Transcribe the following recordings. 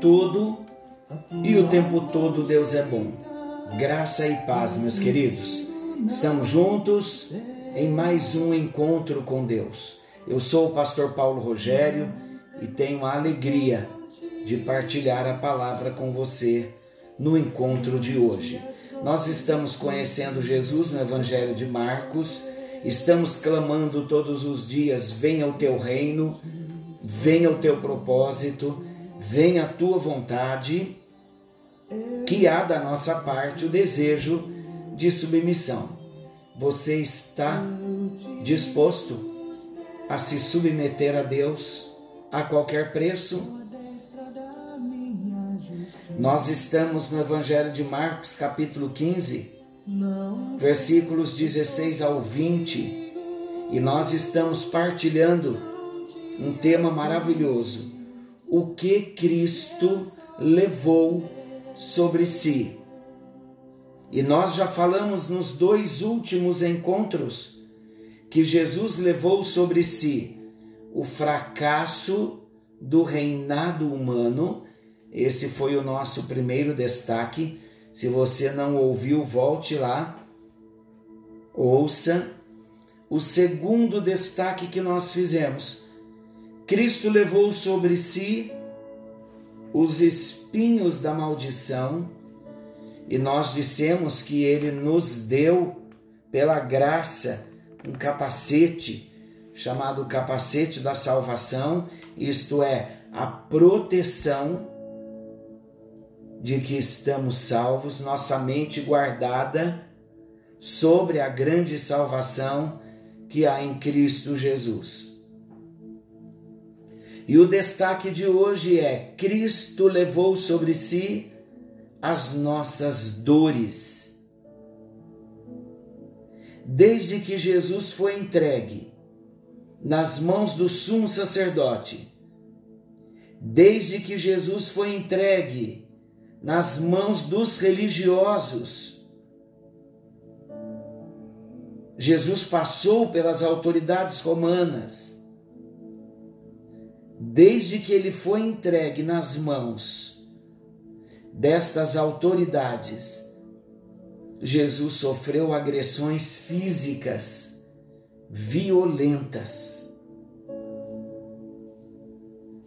todo e o tempo todo Deus é bom. Graça e paz, meus queridos. Estamos juntos em mais um encontro com Deus. Eu sou o pastor Paulo Rogério e tenho a alegria de partilhar a palavra com você no encontro de hoje. Nós estamos conhecendo Jesus no Evangelho de Marcos, estamos clamando todos os dias: venha o teu reino, venha o teu propósito, venha a tua vontade, que há da nossa parte o desejo de submissão. Você está disposto a se submeter a Deus a qualquer preço? Nós estamos no Evangelho de Marcos, capítulo 15, versículos 16 ao 20, e nós estamos partilhando um tema maravilhoso: o que Cristo levou sobre si. E nós já falamos nos dois últimos encontros que Jesus levou sobre si o fracasso do reinado humano esse foi o nosso primeiro destaque. Se você não ouviu, volte lá, ouça. O segundo destaque que nós fizemos: Cristo levou sobre si os espinhos da maldição, e nós dissemos que ele nos deu, pela graça, um capacete chamado capacete da salvação, isto é, a proteção de que estamos salvos, nossa mente guardada sobre a grande salvação que há em Cristo Jesus. E o destaque de hoje é: Cristo levou sobre si as nossas dores. Desde que Jesus foi entregue nas mãos do sumo sacerdote, desde que Jesus foi entregue nas mãos dos religiosos. Jesus passou pelas autoridades romanas. Desde que ele foi entregue nas mãos destas autoridades, Jesus sofreu agressões físicas violentas.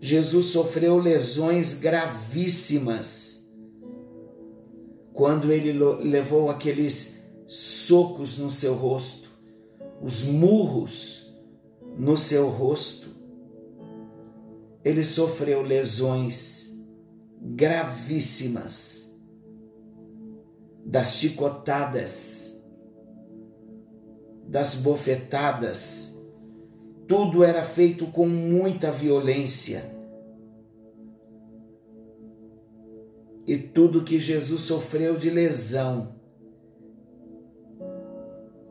Jesus sofreu lesões gravíssimas quando ele levou aqueles socos no seu rosto, os murros no seu rosto, ele sofreu lesões gravíssimas das chicotadas, das bofetadas, tudo era feito com muita violência e tudo que Jesus sofreu de lesão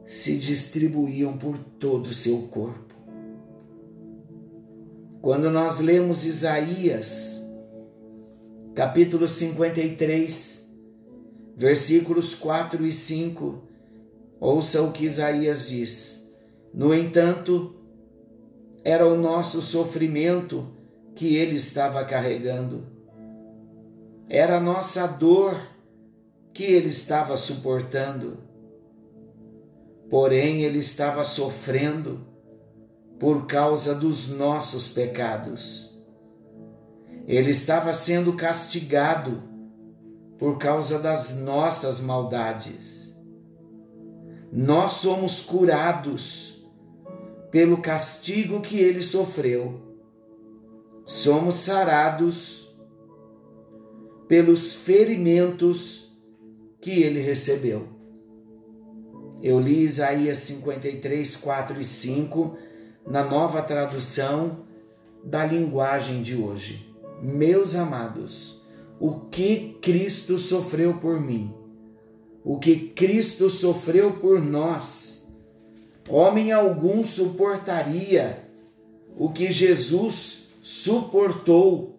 se distribuíam por todo o seu corpo. Quando nós lemos Isaías, capítulo 53, versículos 4 e 5, ouça o que Isaías diz. No entanto, era o nosso sofrimento que ele estava carregando era a nossa dor que ele estava suportando. Porém, ele estava sofrendo por causa dos nossos pecados. Ele estava sendo castigado por causa das nossas maldades. Nós somos curados pelo castigo que ele sofreu. Somos sarados pelos ferimentos que ele recebeu. Eu li Isaías 53, 4 e 5 na nova tradução da linguagem de hoje. Meus amados, o que Cristo sofreu por mim, o que Cristo sofreu por nós, homem algum suportaria o que Jesus suportou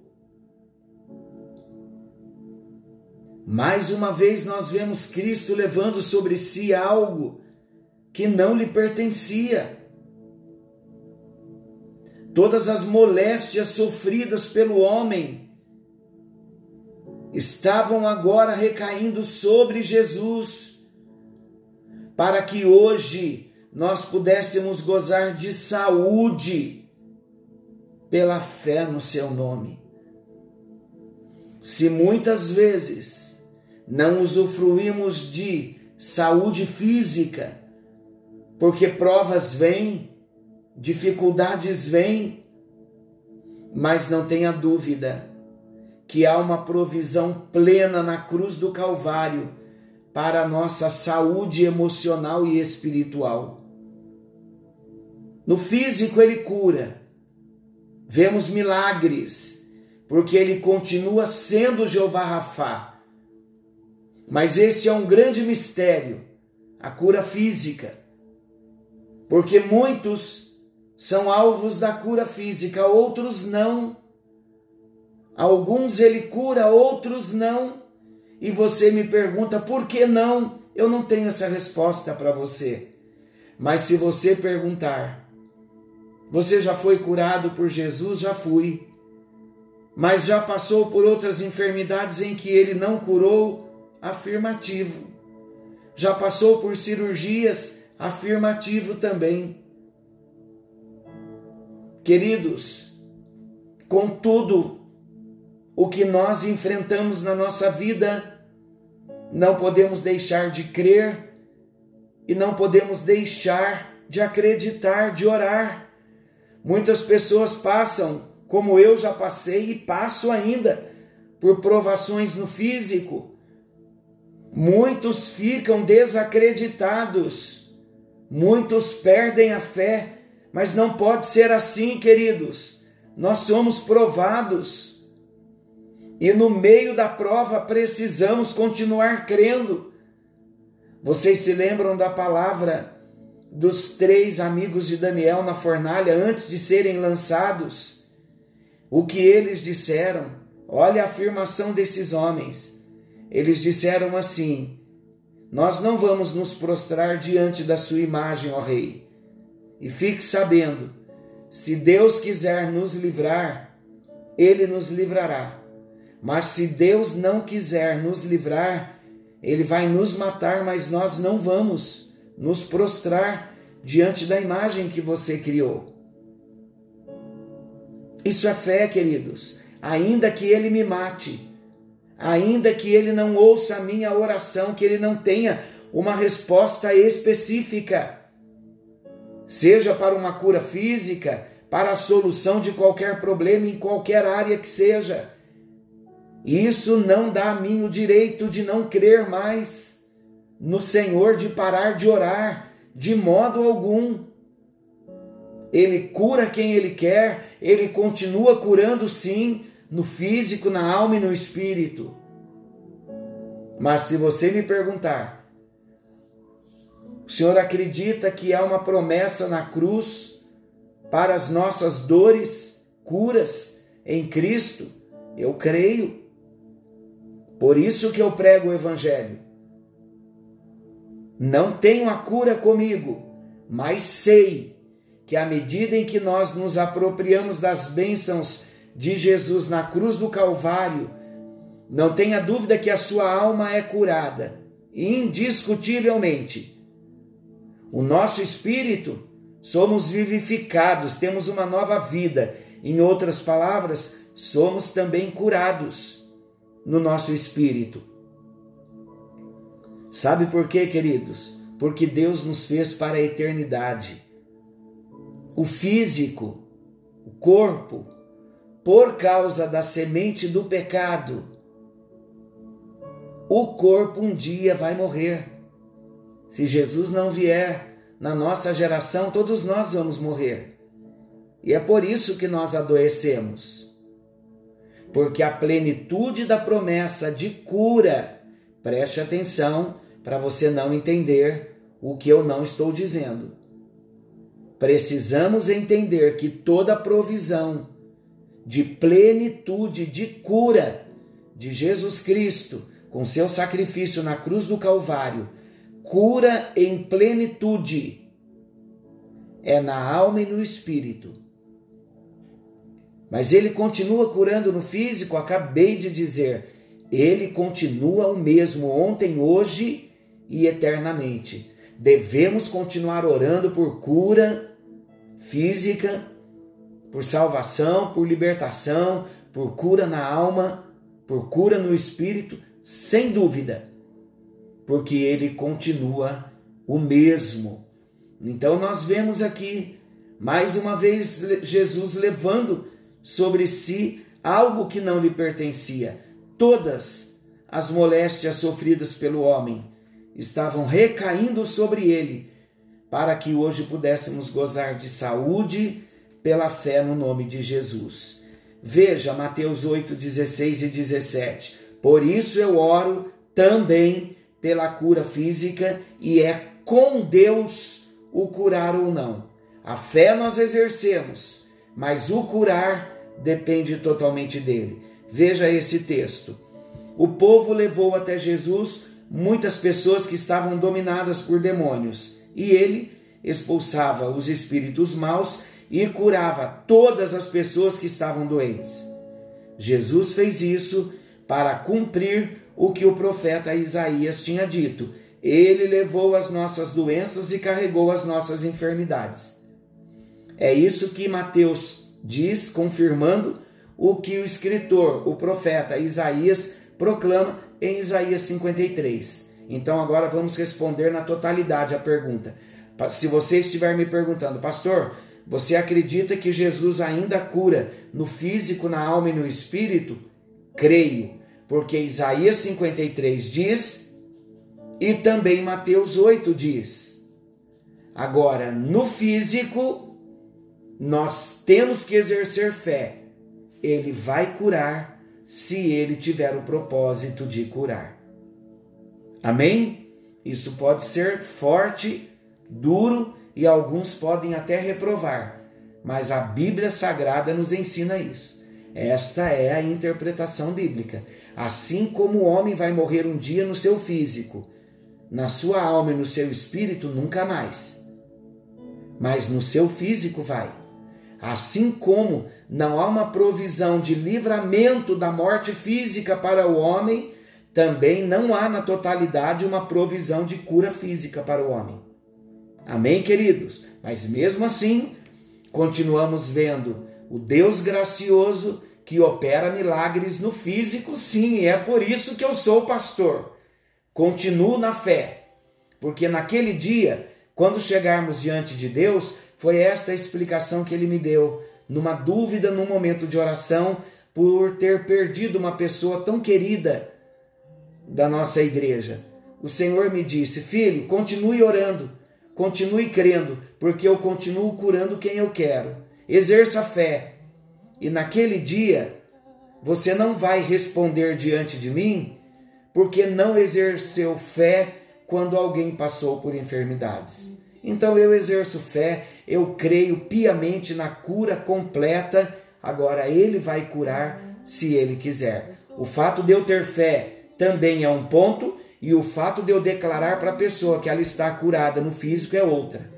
Mais uma vez nós vemos Cristo levando sobre si algo que não lhe pertencia. Todas as moléstias sofridas pelo homem estavam agora recaindo sobre Jesus, para que hoje nós pudéssemos gozar de saúde pela fé no seu nome. Se muitas vezes não usufruímos de saúde física, porque provas vêm, dificuldades vêm, mas não tenha dúvida que há uma provisão plena na cruz do Calvário para a nossa saúde emocional e espiritual. No físico ele cura, vemos milagres, porque ele continua sendo Jeová Rafá. Mas este é um grande mistério, a cura física porque muitos são alvos da cura física, outros não. Alguns ele cura, outros não. E você me pergunta por que não? Eu não tenho essa resposta para você. Mas se você perguntar, você já foi curado por Jesus? Já fui. Mas já passou por outras enfermidades em que ele não curou? Afirmativo. Já passou por cirurgias afirmativo também. Queridos, contudo, o que nós enfrentamos na nossa vida, não podemos deixar de crer e não podemos deixar de acreditar, de orar. Muitas pessoas passam, como eu já passei e passo ainda, por provações no físico. Muitos ficam desacreditados Muitos perdem a fé, mas não pode ser assim, queridos. Nós somos provados. E no meio da prova precisamos continuar crendo. Vocês se lembram da palavra dos três amigos de Daniel na fornalha antes de serem lançados? O que eles disseram? Olha a afirmação desses homens. Eles disseram assim: nós não vamos nos prostrar diante da sua imagem, ó Rei. E fique sabendo: se Deus quiser nos livrar, Ele nos livrará. Mas se Deus não quiser nos livrar, Ele vai nos matar, mas nós não vamos nos prostrar diante da imagem que você criou. Isso é fé, queridos. Ainda que Ele me mate, ainda que ele não ouça a minha oração, que ele não tenha uma resposta específica, seja para uma cura física, para a solução de qualquer problema em qualquer área que seja. Isso não dá a mim o direito de não crer mais no Senhor, de parar de orar, de modo algum. Ele cura quem ele quer, ele continua curando sim, no físico, na alma e no espírito. Mas se você me perguntar, o Senhor acredita que há uma promessa na cruz para as nossas dores, curas em Cristo? Eu creio. Por isso que eu prego o Evangelho. Não tenho a cura comigo, mas sei que à medida em que nós nos apropriamos das bênçãos de Jesus na cruz do Calvário, não tenha dúvida que a sua alma é curada, indiscutivelmente. O nosso espírito, somos vivificados, temos uma nova vida. Em outras palavras, somos também curados no nosso espírito. Sabe por quê, queridos? Porque Deus nos fez para a eternidade. O físico, o corpo, por causa da semente do pecado, o corpo um dia vai morrer. Se Jesus não vier na nossa geração, todos nós vamos morrer. E é por isso que nós adoecemos. Porque a plenitude da promessa de cura, preste atenção para você não entender o que eu não estou dizendo. Precisamos entender que toda provisão de plenitude, de cura de Jesus Cristo, com seu sacrifício na cruz do Calvário, cura em plenitude, é na alma e no espírito. Mas ele continua curando no físico, acabei de dizer. Ele continua o mesmo ontem, hoje e eternamente. Devemos continuar orando por cura física, por salvação, por libertação, por cura na alma, por cura no espírito, sem dúvida, porque ele continua o mesmo. Então nós vemos aqui mais uma vez Jesus levando sobre si algo que não lhe pertencia. Todas as moléstias sofridas pelo homem estavam recaindo sobre ele, para que hoje pudéssemos gozar de saúde pela fé no nome de Jesus. Veja Mateus 8, 16 e 17. Por isso eu oro também pela cura física e é com Deus o curar ou não. A fé nós exercemos, mas o curar depende totalmente dele. Veja esse texto. O povo levou até Jesus muitas pessoas que estavam dominadas por demônios, e ele expulsava os espíritos maus e curava todas as pessoas que estavam doentes. Jesus fez isso para cumprir o que o profeta Isaías tinha dito. Ele levou as nossas doenças e carregou as nossas enfermidades. É isso que Mateus diz, confirmando o que o escritor, o profeta Isaías, proclama em Isaías 53. Então agora vamos responder na totalidade a pergunta. Se você estiver me perguntando, pastor, você acredita que Jesus ainda cura no físico, na alma e no espírito? Creio, porque Isaías 53 diz e também Mateus 8 diz. Agora, no físico, nós temos que exercer fé. Ele vai curar se ele tiver o propósito de curar. Amém? Isso pode ser forte, duro e alguns podem até reprovar, mas a Bíblia Sagrada nos ensina isso. Esta é a interpretação bíblica. Assim como o homem vai morrer um dia no seu físico, na sua alma e no seu espírito, nunca mais. Mas no seu físico vai. Assim como não há uma provisão de livramento da morte física para o homem, também não há na totalidade uma provisão de cura física para o homem. Amém, queridos? Mas mesmo assim, continuamos vendo o Deus gracioso que opera milagres no físico, sim, e é por isso que eu sou pastor. Continuo na fé, porque naquele dia, quando chegarmos diante de Deus, foi esta a explicação que ele me deu, numa dúvida, num momento de oração, por ter perdido uma pessoa tão querida da nossa igreja. O Senhor me disse: Filho, continue orando, continue crendo, porque eu continuo curando quem eu quero. Exerça fé. E naquele dia, você não vai responder diante de mim, porque não exerceu fé quando alguém passou por enfermidades. Então eu exerço fé, eu creio piamente na cura completa. Agora ele vai curar se ele quiser. O fato de eu ter fé também é um ponto, e o fato de eu declarar para a pessoa que ela está curada no físico é outra.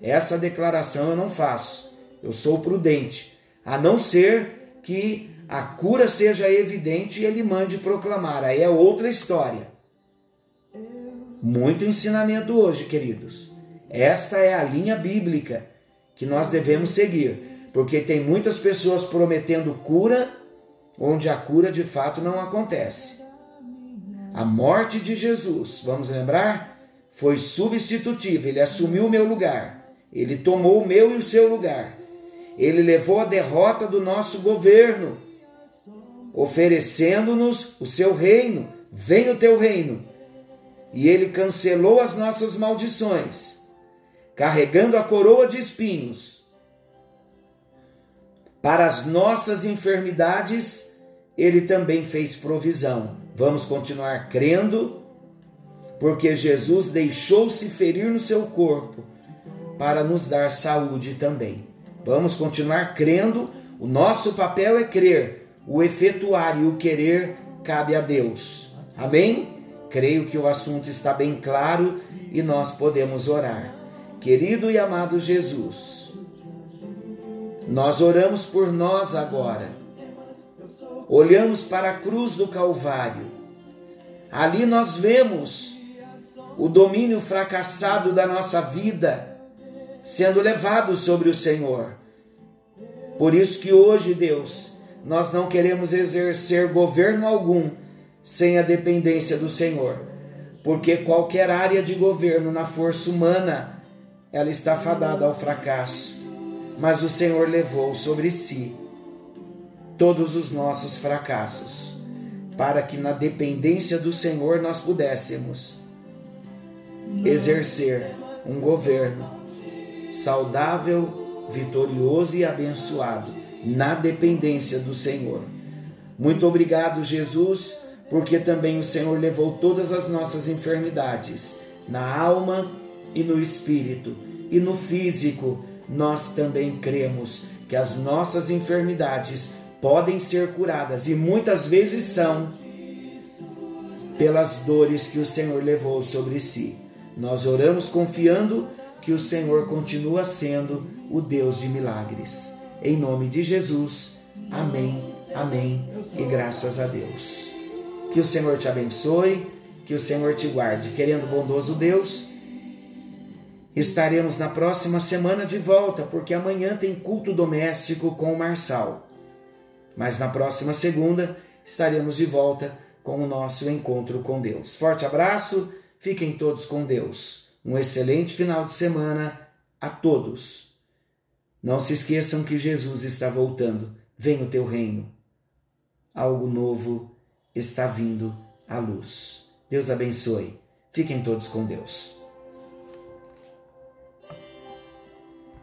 Essa declaração eu não faço. Eu sou prudente, a não ser que a cura seja evidente e ele mande proclamar. Aí é outra história. Muito ensinamento hoje, queridos. Esta é a linha bíblica que nós devemos seguir, porque tem muitas pessoas prometendo cura onde a cura de fato não acontece. A morte de Jesus, vamos lembrar, foi substitutiva, ele assumiu o meu lugar, ele tomou o meu e o seu lugar, ele levou a derrota do nosso governo, oferecendo-nos o seu reino. Vem o teu reino. E ele cancelou as nossas maldições carregando a coroa de espinhos. Para as nossas enfermidades, ele também fez provisão. Vamos continuar crendo, porque Jesus deixou-se ferir no seu corpo para nos dar saúde também. Vamos continuar crendo, o nosso papel é crer, o efetuar e o querer cabe a Deus. Amém? Creio que o assunto está bem claro e nós podemos orar. Querido e amado Jesus, Nós oramos por nós agora. Olhamos para a cruz do Calvário. Ali nós vemos o domínio fracassado da nossa vida sendo levado sobre o Senhor. Por isso que hoje, Deus, nós não queremos exercer governo algum sem a dependência do Senhor, porque qualquer área de governo na força humana, ela está fadada ao fracasso. Mas o Senhor levou sobre si todos os nossos fracassos, para que na dependência do Senhor nós pudéssemos exercer um governo saudável, vitorioso e abençoado na dependência do Senhor. Muito obrigado, Jesus, porque também o Senhor levou todas as nossas enfermidades na alma e no espírito e no físico. Nós também cremos que as nossas enfermidades podem ser curadas e muitas vezes são pelas dores que o Senhor levou sobre si. Nós oramos confiando que o Senhor continua sendo o Deus de milagres. Em nome de Jesus, amém, amém e graças a Deus. Que o Senhor te abençoe, que o Senhor te guarde. Querendo bondoso Deus, estaremos na próxima semana de volta, porque amanhã tem culto doméstico com o Marçal. Mas na próxima segunda estaremos de volta com o nosso encontro com Deus. Forte abraço, fiquem todos com Deus. Um excelente final de semana a todos. Não se esqueçam que Jesus está voltando. Vem o teu reino. Algo novo está vindo à luz. Deus abençoe. Fiquem todos com Deus.